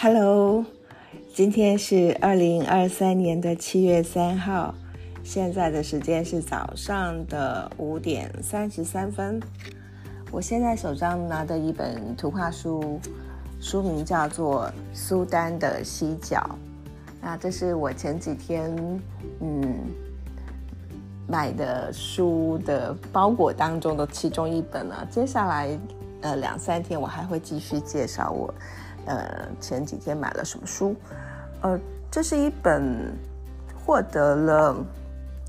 Hello，今天是二零二三年的七月三号，现在的时间是早上的五点三十三分。我现在手上拿的一本图画书，书名叫做《苏丹的犀角》。那这是我前几天嗯买的书的包裹当中的其中一本啊。接下来呃两三天我还会继续介绍我。呃，前几天买了什么书？呃，这是一本获得了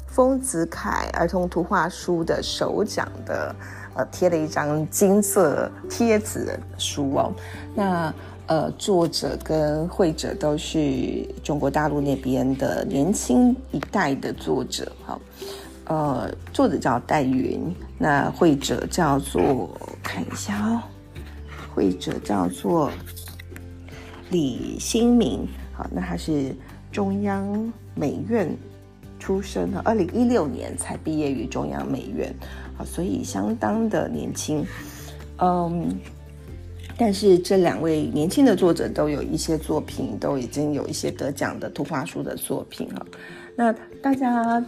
丰子恺儿童图画书的首奖的，呃，贴了一张金色贴纸书哦。那呃，作者跟绘者都是中国大陆那边的年轻一代的作者，哈。呃，作者叫戴云，那绘者叫做看一下哦，绘者叫做。李新明，好，那他是中央美院出身的，二零一六年才毕业于中央美院，好，所以相当的年轻，嗯，但是这两位年轻的作者都有一些作品，都已经有一些得奖的图画书的作品哈。那大家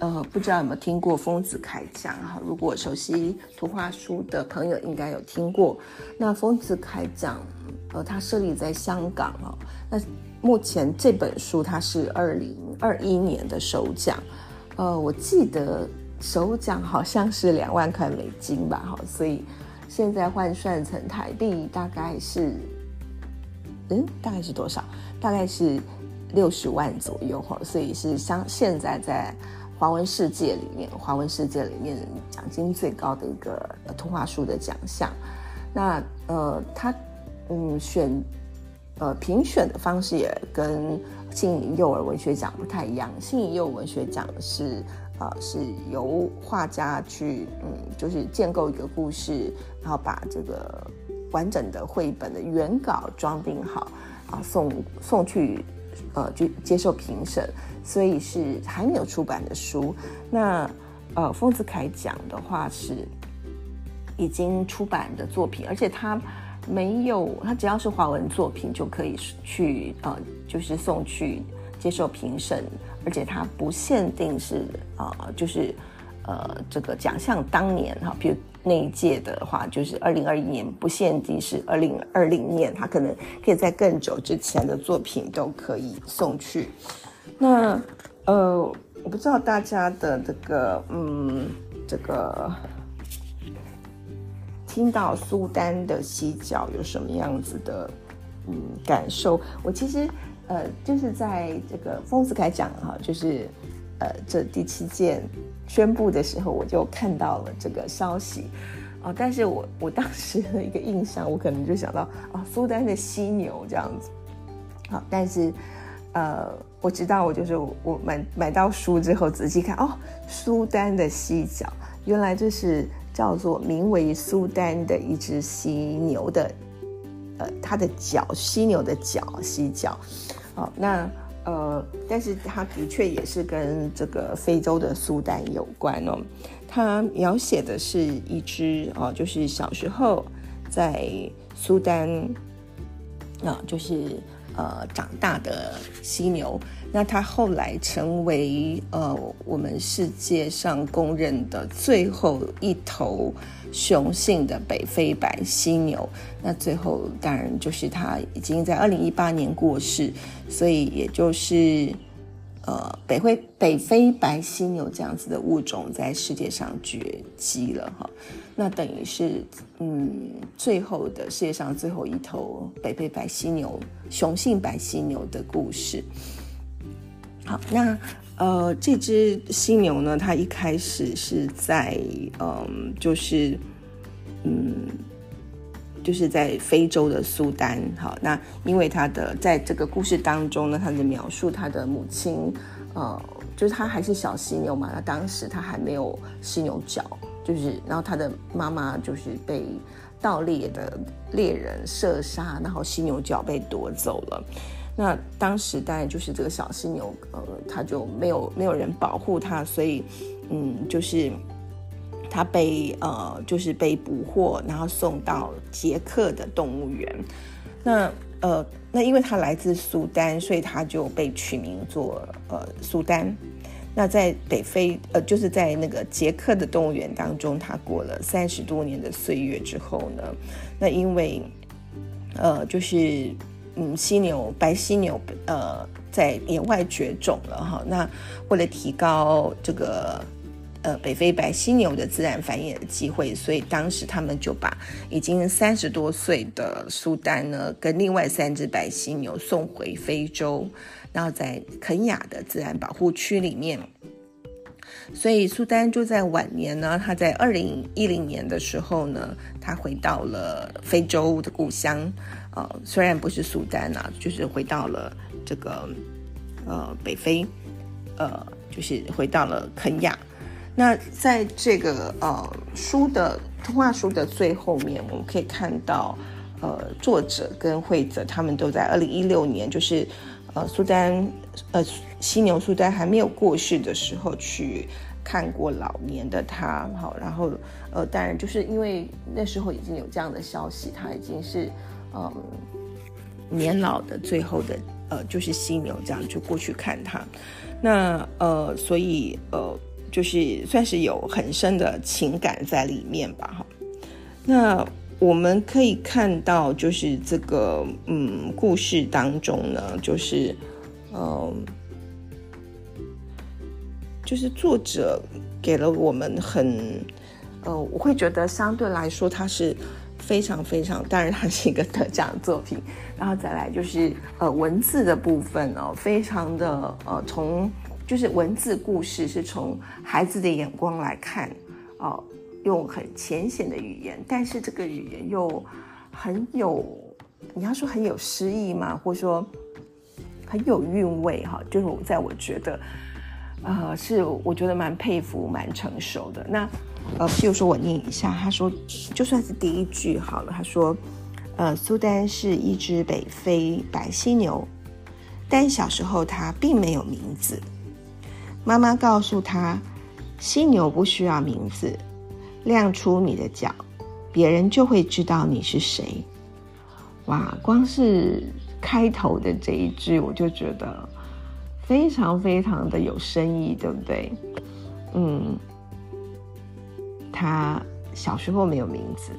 呃，不知道有没有听过丰子恺奖哈？如果熟悉图画书的朋友，应该有听过。那丰子恺奖。呃，它设立在香港哦。那目前这本书它是二零二一年的首奖，呃，我记得首奖好像是两万块美金吧，哈，所以现在换算成台币大概是，嗯，大概是多少？大概是六十万左右哈，所以是相现在在华文世界里面，华文世界里面奖金最高的一个图画书的奖项。那呃，它。嗯，选，呃，评选的方式也跟新颖幼儿文学奖不太一样。新颖幼儿文学奖是，呃，是由画家去，嗯，就是建构一个故事，然后把这个完整的绘本的原稿装订好，啊，送送去，呃，就接受评审，所以是还没有出版的书。那，呃，丰子恺奖的话是已经出版的作品，而且他。没有，他只要是华文作品就可以去呃，就是送去接受评审，而且他不限定是呃，就是呃这个奖项当年哈，比如那一届的话，就是二零二一年不限定是二零二零年，他可能可以在更久之前的作品都可以送去。那呃，我不知道大家的这个嗯这个。听到苏丹的犀角有什么样子的嗯感受？我其实呃就是在这个丰子恺讲哈，就是呃这第七件宣布的时候，我就看到了这个消息啊。但是我我当时的一个印象，我可能就想到啊苏丹的犀牛这样子。好，但是呃我知道，我就是我买买到书之后仔细看哦，苏丹的犀角，原来这是。叫做名为苏丹的一只犀牛的，呃，它的角，犀牛的角，犀角，好，那呃，但是它的确也是跟这个非洲的苏丹有关哦。它描写的是一只哦，就是小时候在苏丹啊，就是呃长大的犀牛。那它后来成为呃我们世界上公认的最后一头雄性的北非白犀牛。那最后当然就是它已经在二零一八年过世，所以也就是呃北非北非白犀牛这样子的物种在世界上绝迹了哈。那等于是嗯最后的世界上最后一头北非白犀牛雄性白犀牛的故事。好，那呃，这只犀牛呢，它一开始是在嗯，就是嗯，就是在非洲的苏丹。好，那因为它的在这个故事当中呢，它的描述，它的母亲呃，就是它还是小犀牛嘛，那当时它还没有犀牛角，就是然后他的妈妈就是被盗猎的猎人射杀，然后犀牛角被夺走了。那当时当然就是这个小犀牛，呃，它就没有没有人保护它，所以，嗯，就是他被呃，就是被捕获，然后送到捷克的动物园。那呃，那因为他来自苏丹，所以他就被取名做呃苏丹。那在北非，呃，就是在那个捷克的动物园当中，他过了三十多年的岁月之后呢，那因为呃，就是嗯，犀牛白犀牛呃在野外绝种了哈。那为了提高这个。呃，北非白犀牛的自然繁衍的机会，所以当时他们就把已经三十多岁的苏丹呢，跟另外三只白犀牛送回非洲，然后在肯雅的自然保护区里面。所以苏丹就在晚年呢，他在二零一零年的时候呢，他回到了非洲的故乡，呃，虽然不是苏丹啊，就是回到了这个呃北非，呃，就是回到了肯雅。那在这个呃书的通话书的最后面，我们可以看到，呃，作者跟惠泽他们都在二零一六年，就是呃苏丹呃犀牛苏丹还没有过世的时候去看过老年的他，好，然后呃当然就是因为那时候已经有这样的消息，他已经是嗯年老的最后的呃就是犀牛这样就过去看他，那呃所以呃。就是算是有很深的情感在里面吧，哈。那我们可以看到，就是这个嗯故事当中呢，就是嗯，就是作者给了我们很呃，我会觉得相对来说，它是非常非常，当然它是一个得奖作品，然后再来就是呃文字的部分哦，非常的呃从。就是文字故事是从孩子的眼光来看，哦，用很浅显的语言，但是这个语言又很有，你要说很有诗意吗？或者说很有韵味？哈，就是在我觉得，呃，是我觉得蛮佩服、蛮成熟的。那呃，譬如说我念一下，他说，就算是第一句好了，他说，呃，苏丹是一只北非白犀牛，但小时候它并没有名字。妈妈告诉他：“犀牛不需要名字，亮出你的脚，别人就会知道你是谁。”哇，光是开头的这一句，我就觉得非常非常的有深意，对不对？嗯，他小时候没有名字，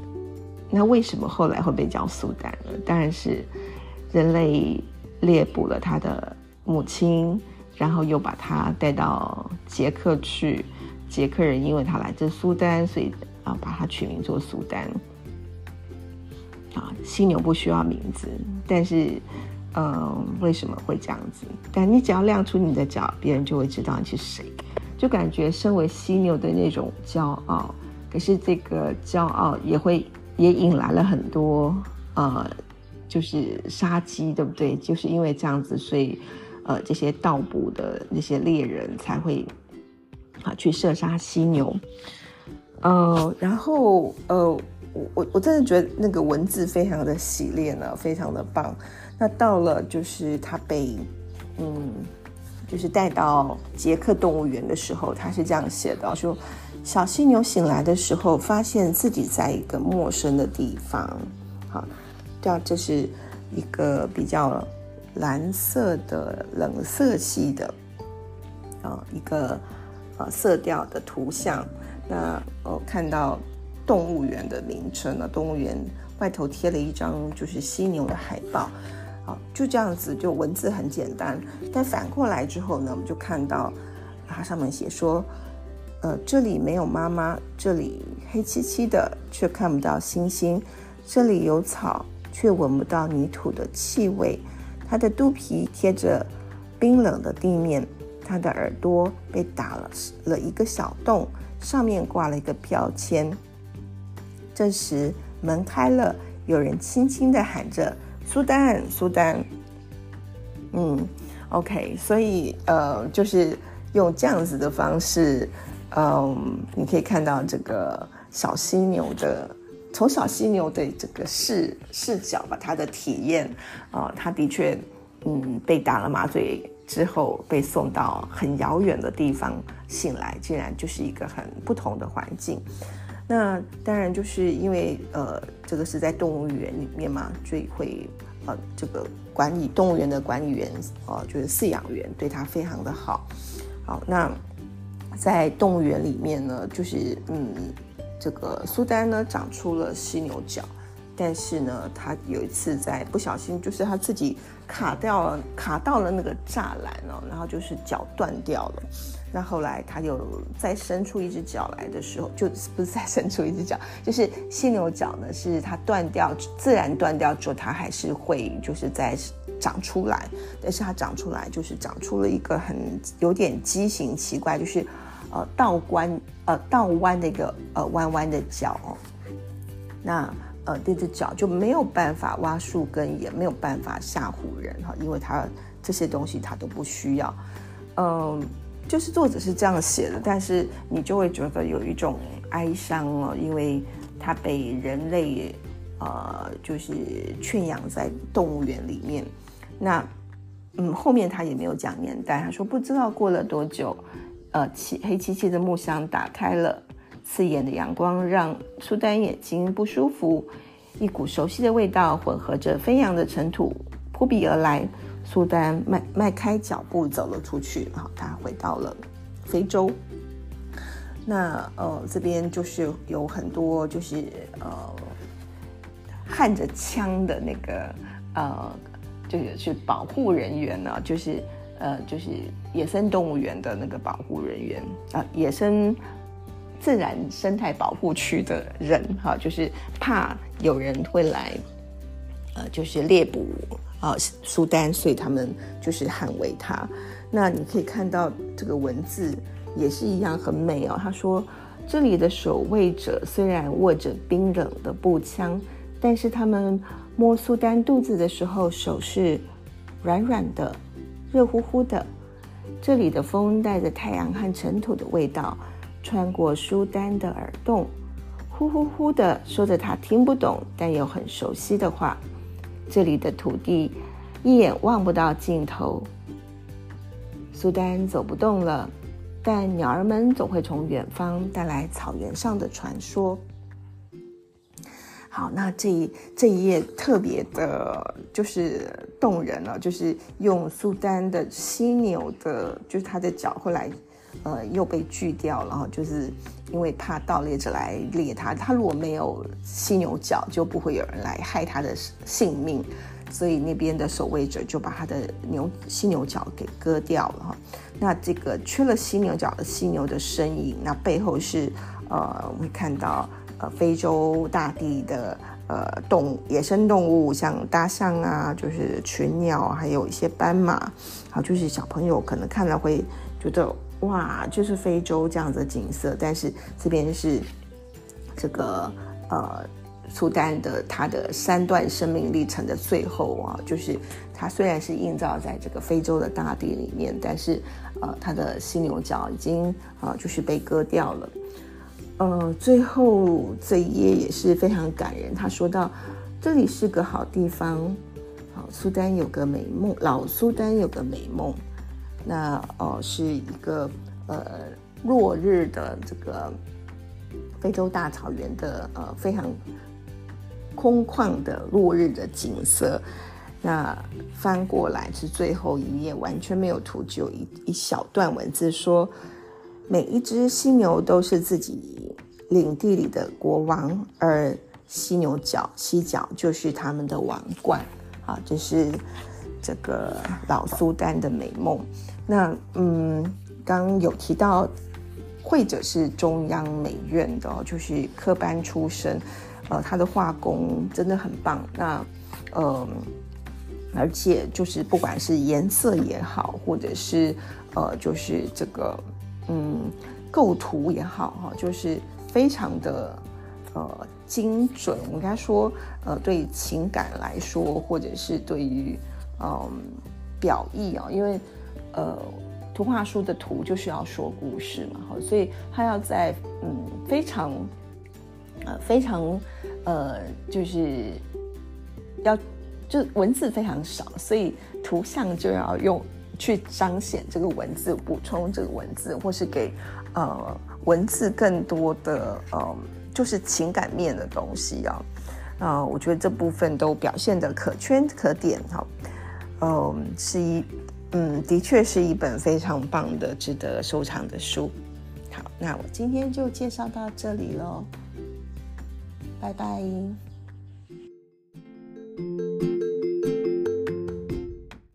那为什么后来会被叫苏丹呢？当然是人类猎捕了他的母亲。然后又把他带到捷克去，捷克人因为他来自苏丹，所以啊把他取名做苏丹。啊，犀牛不需要名字，但是，嗯，为什么会这样子？但你只要亮出你的脚，别人就会知道你是谁，就感觉身为犀牛的那种骄傲。可是这个骄傲也会也引来了很多呃，就是杀机，对不对？就是因为这样子，所以。呃，这些盗捕的那些猎人才会啊去射杀犀牛，呃，然后呃，我我我真的觉得那个文字非常的洗练呢，非常的棒。那到了就是他被嗯，就是带到捷克动物园的时候，他是这样写的：说小犀牛醒来的时候，发现自己在一个陌生的地方。好，这样这是一个比较。蓝色的冷色系的，啊，一个呃色调的图像。那我看到动物园的名称呢，动物园外头贴了一张就是犀牛的海报，好，就这样子，就文字很简单。但反过来之后呢，我们就看到它上面写说，呃，这里没有妈妈，这里黑漆漆的，却看不到星星；这里有草，却闻不到泥土的气味。它的肚皮贴着冰冷的地面，他的耳朵被打了了一个小洞，上面挂了一个标签。这时门开了，有人轻轻的喊着：“苏丹，苏丹。”嗯，OK，所以呃，就是用这样子的方式，嗯，你可以看到这个小犀牛的。从小犀牛的这个视视角吧，他的体验啊，他的确，嗯，被打了麻醉之后被送到很遥远的地方，醒来竟然就是一个很不同的环境。那当然就是因为呃，这个是在动物园里面嘛，所以会呃这个管理动物园的管理员，呃就是饲养员对他非常的好。好，那在动物园里面呢，就是嗯，这个苏丹呢长出了犀牛角。但是呢，他有一次在不小心，就是他自己卡掉了，卡到了那个栅栏哦，然后就是脚断掉了。那后来他又再伸出一只脚来的时候，就不是再伸出一只脚，就是犀牛角呢，是它断掉，自然断掉之后，它还是会就是在长出来。但是它长出来就是长出了一个很有点畸形奇怪，就是呃倒弯呃倒弯的一个呃弯弯的脚哦。那呃，这只脚就没有办法挖树根，也没有办法吓唬人哈，因为它这些东西它都不需要。嗯，就是作者是这样写的，但是你就会觉得有一种哀伤哦，因为它被人类呃，就是圈养在动物园里面。那嗯，后面他也没有讲年代，他说不知道过了多久，呃，漆黑漆漆的木箱打开了。刺眼的阳光让苏丹眼睛不舒服，一股熟悉的味道混合着飞扬的尘土扑鼻而来。苏丹迈迈开脚步走了出去，好，他回到了非洲。那呃，这边就是有很多就是呃，焊着枪的那个呃，就是是保护人员呢，就是呃，就是野生动物园的那个保护人员啊，野生。自然生态保护区的人，哈，就是怕有人会来，呃，就是猎捕啊，苏丹，所以他们就是捍卫它。那你可以看到这个文字也是一样很美哦。他说，这里的守卫者虽然握着冰冷的步枪，但是他们摸苏丹肚子的时候，手是软软的、热乎乎的。这里的风带着太阳和尘土的味道。穿过苏丹的耳洞，呼呼呼地说着他听不懂但又很熟悉的话。这里的土地一眼望不到尽头。苏丹走不动了，但鸟儿们总会从远方带来草原上的传说。好，那这一这一页特别的，就是动人了，就是用苏丹的犀牛的，就是它的脚后来。呃，又被锯掉了哈，就是因为怕盗猎者来猎它。它如果没有犀牛角，就不会有人来害它的性命。所以那边的守卫者就把它的牛犀牛角给割掉了哈。那这个缺了犀牛角的犀牛的身影，那背后是呃，会看到呃非洲大地的呃动野生动物，像大象啊，就是群鸟，还有一些斑马。好，就是小朋友可能看了会觉得。哇，就是非洲这样的景色，但是这边是这个呃，苏丹的它的三段生命历程的最后啊，就是它虽然是映照在这个非洲的大地里面，但是呃，它的犀牛角已经啊，就是被割掉了。呃，最后这一页也是非常感人，他说到这里是个好地方，好，苏丹有个美梦，老苏丹有个美梦。那哦，是一个呃落日的这个非洲大草原的呃非常空旷的落日的景色。那翻过来是最后一页，完全没有图，只有一一小段文字说：每一只犀牛都是自己领地里的国王，而犀牛角、犀角就是他们的王冠。啊，这是这个老苏丹的美梦。那嗯，刚有提到，会者是中央美院的，就是科班出身，呃，他的画工真的很棒。那呃，而且就是不管是颜色也好，或者是呃，就是这个嗯构图也好，哈，就是非常的呃精准。我应该说，呃，对情感来说，或者是对于嗯表意啊，因为。呃，图画书的图就是要说故事嘛，好，所以他要在嗯非常呃非常呃就是要就文字非常少，所以图像就要用去彰显这个文字，补充这个文字，或是给呃文字更多的呃就是情感面的东西啊。呃，我觉得这部分都表现的可圈可点哈。嗯，是一，嗯的确是一本非常棒的值得收藏的书。好那我今天就介绍到这里喽拜拜。